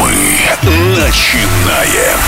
Мы начинаем.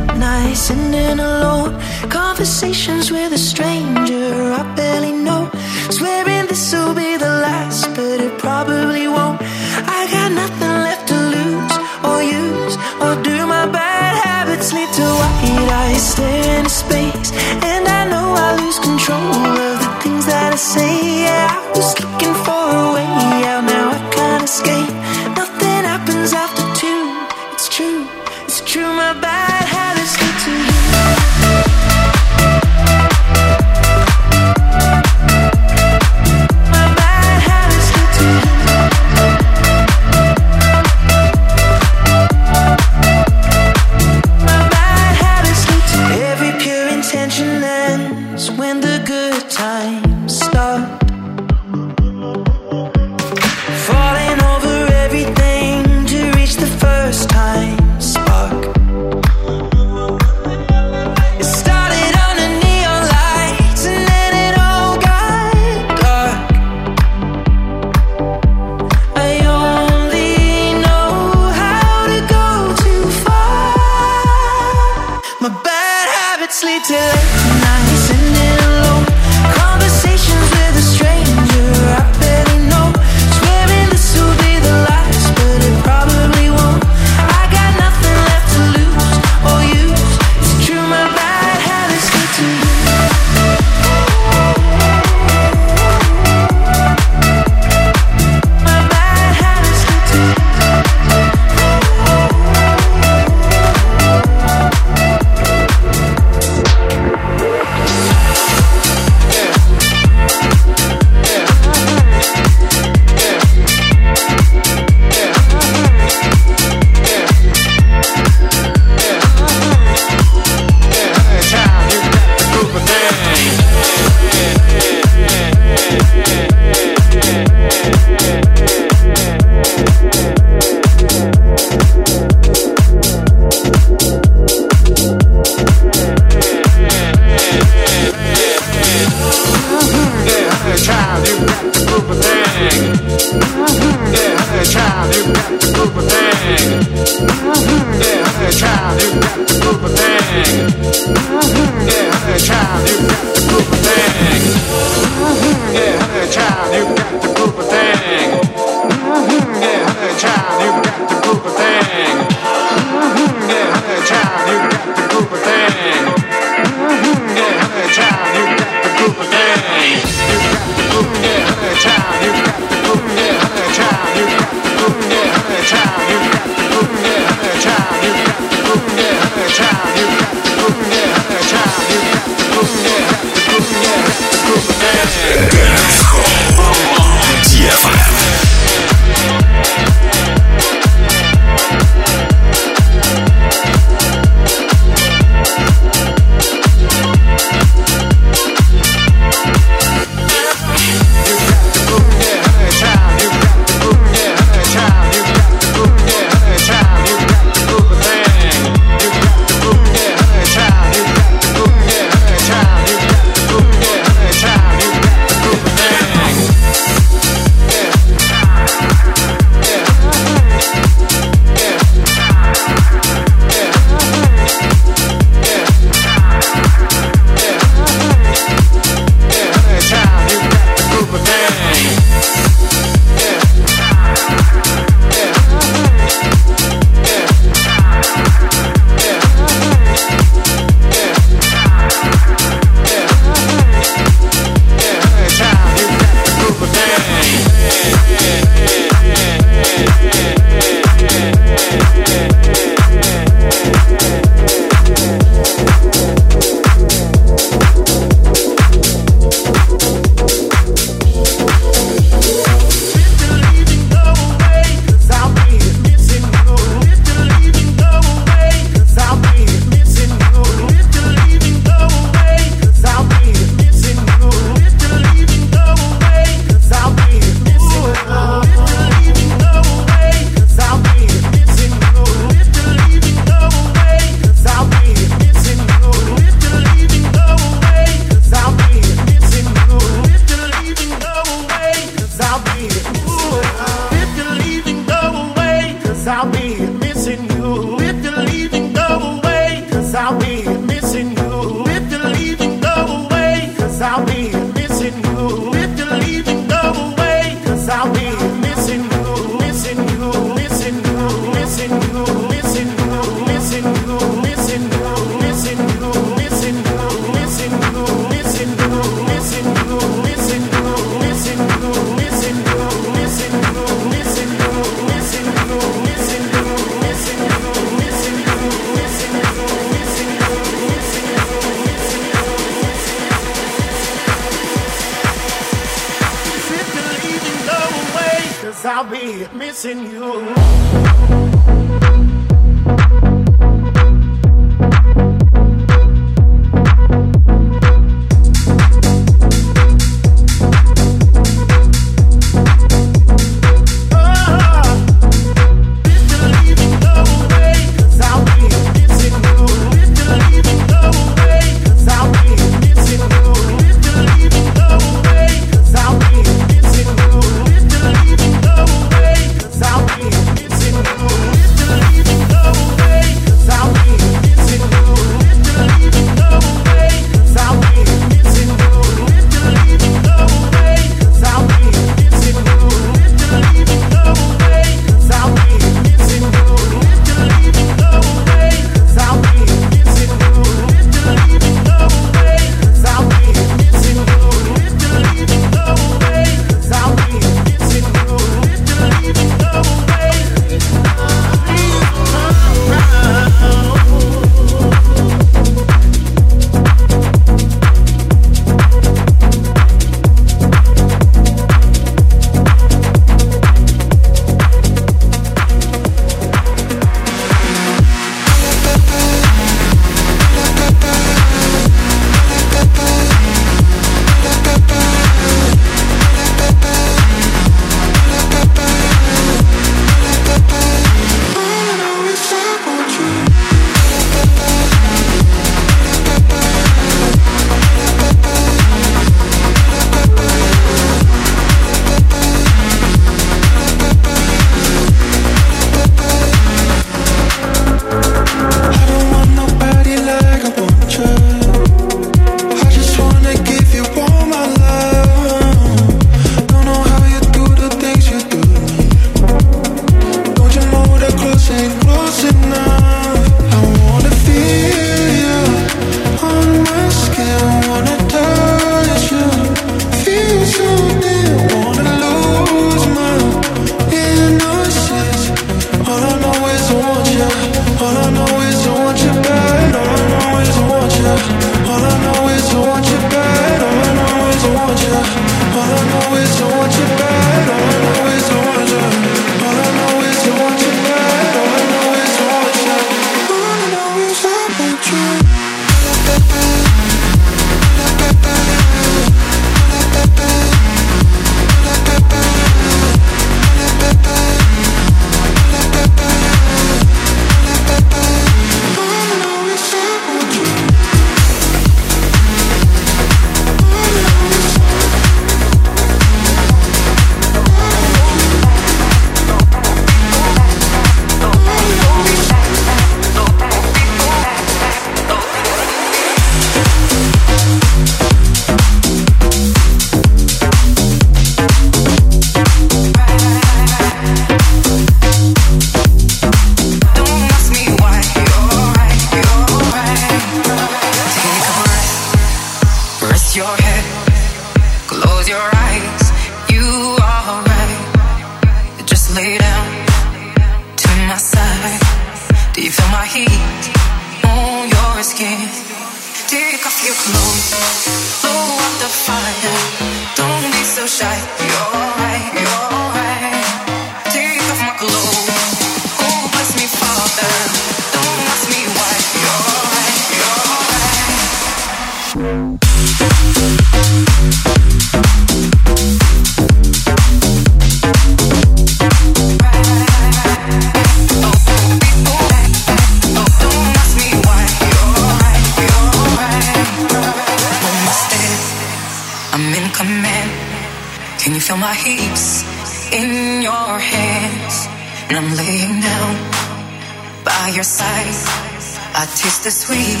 kiss the sweet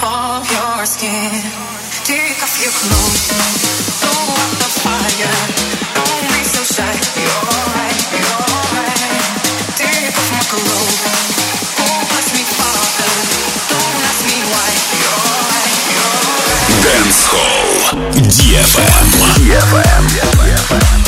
of your skin. Take off your clothes, blow up the fire. Don't be so shy, you're alright, you're alright. Take off my clothes, me, Don't ask me why. Dance Hall DFM. DFM. DFM.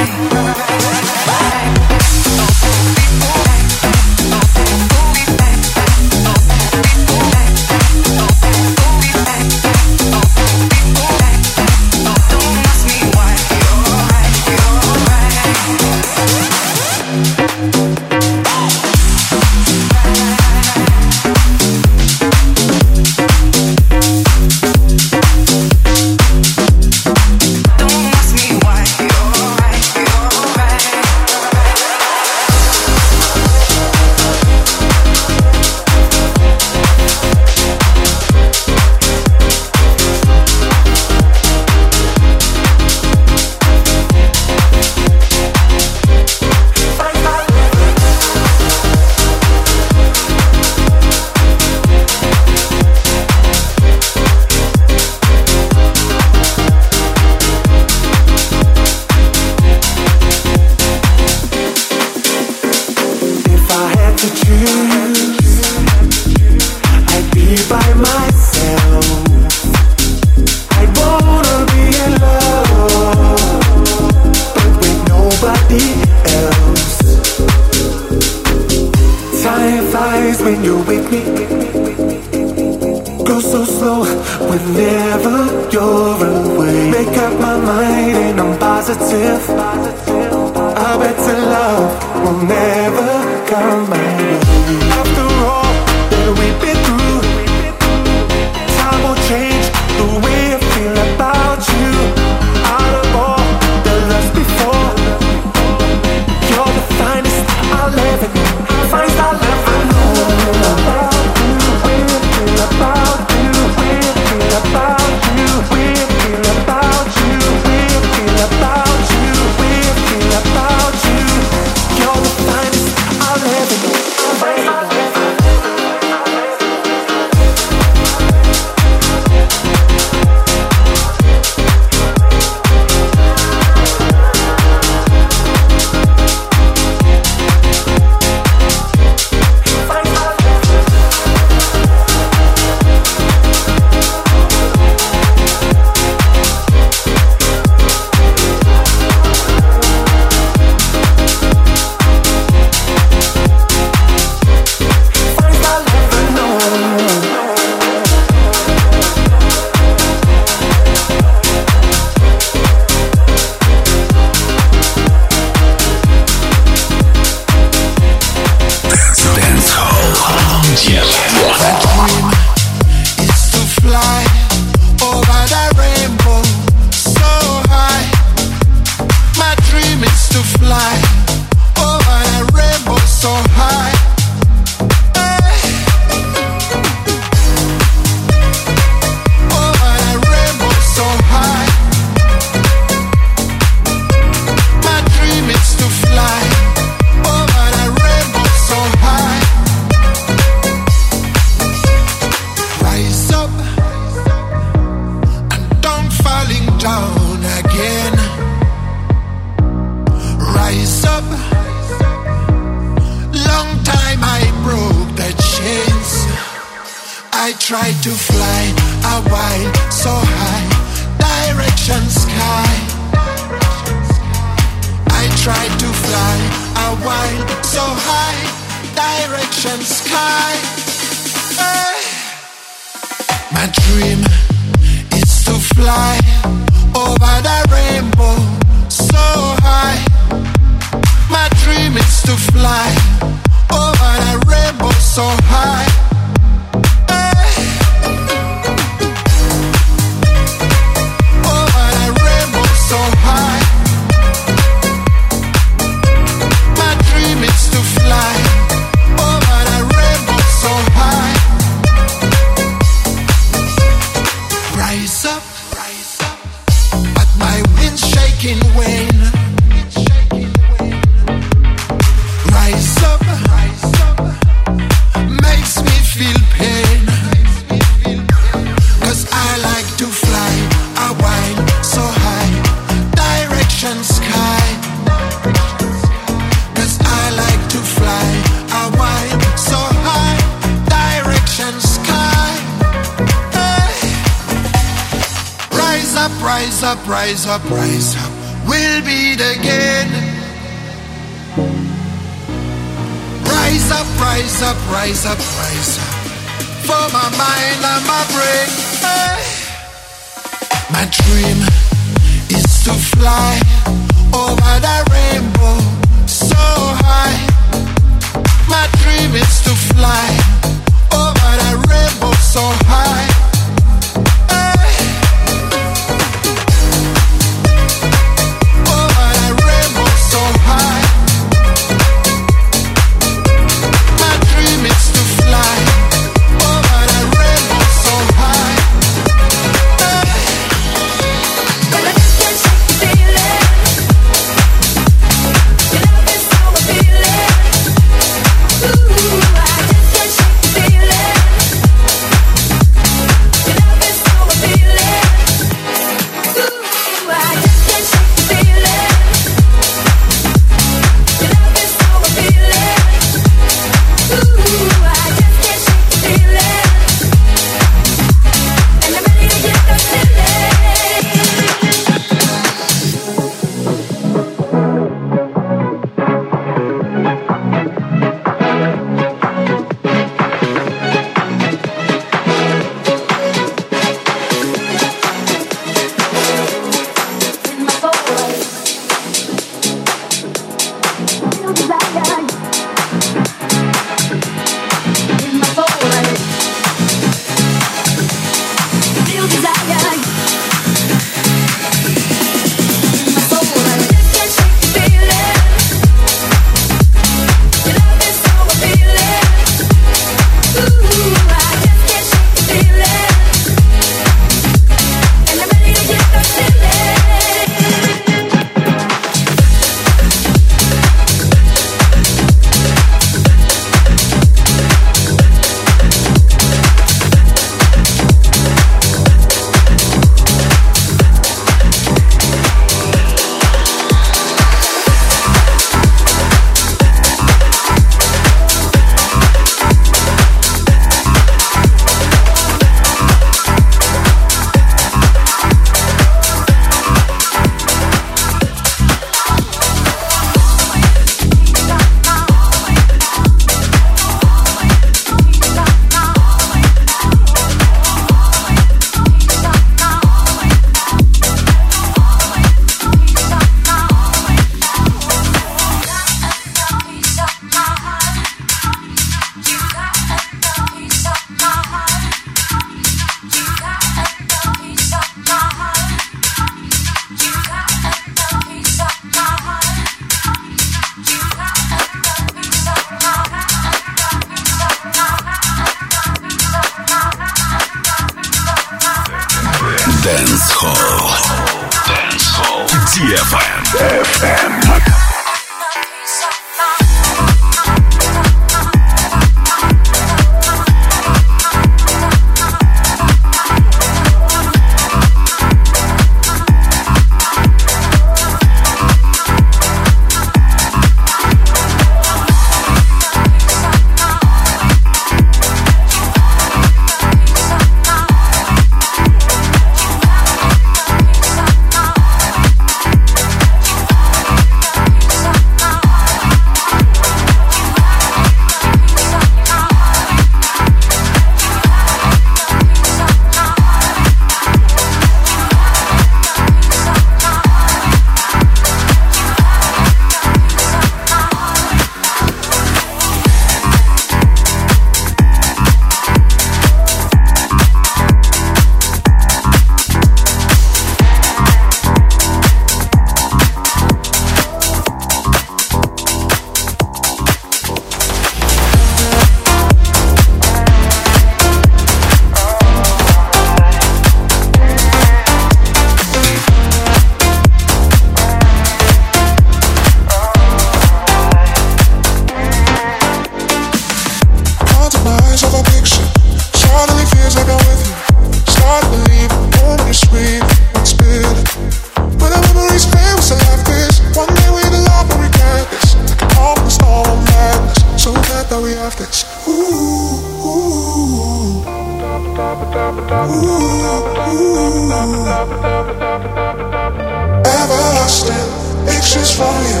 for you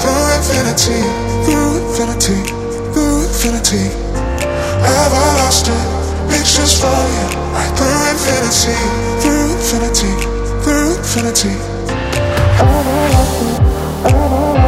through infinity, through infinity, through infinity. Ever lost it, pictures for you through infinity, through infinity, through infinity. Ever lost it, ever lost it.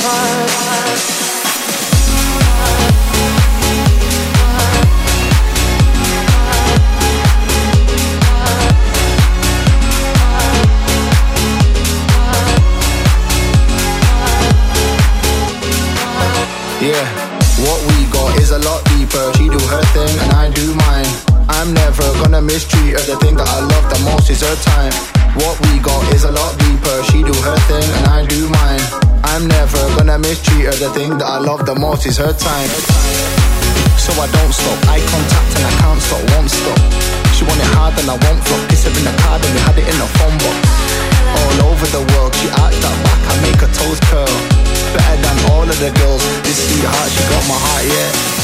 apart. Mistreat her. the thing that I love the most is her time. What we got is a lot deeper. She do her thing and I do mine. I'm never gonna mistreat her. The thing that I love the most is her time. So I don't stop. I contact and I can't stop, won't stop. She want it hard and I won't flop. Kiss her in the card and we had it in the phone box. All over the world, she act that back. I make her toes curl. Better than all of the girls. This sweetheart, she got my heart, yeah.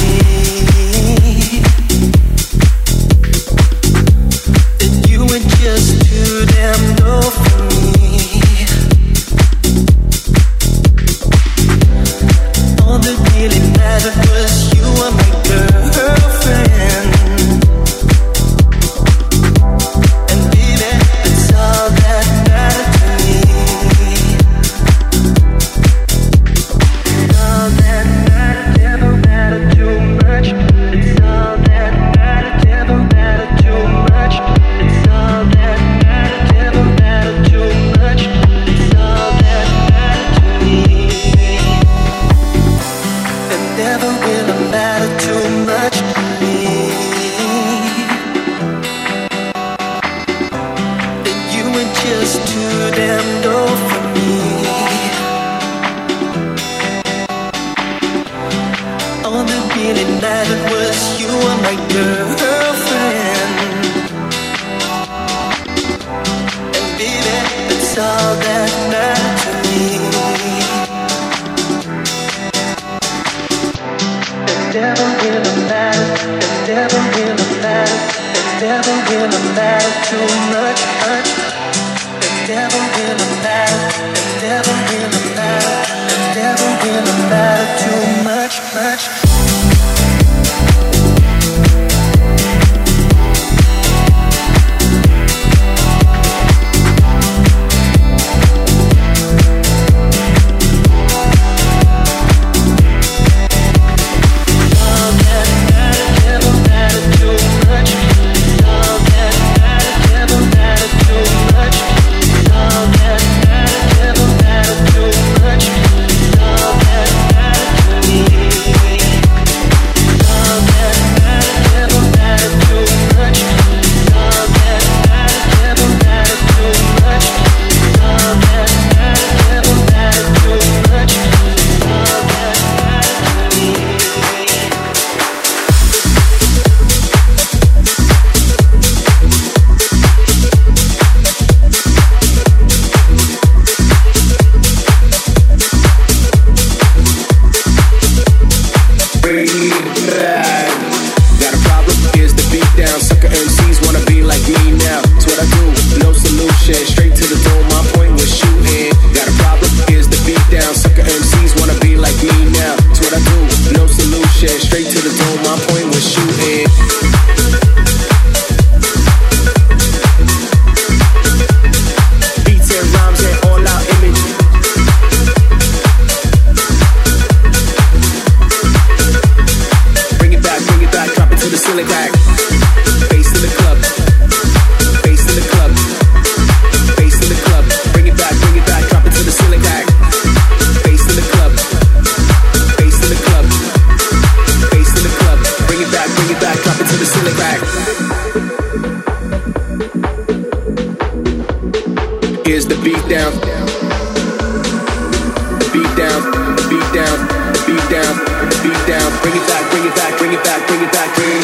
bring it back. Here's the beat. The beat the beat the beat the beat. Bring it back, bring it back, bring it back, bring it back, bring it back.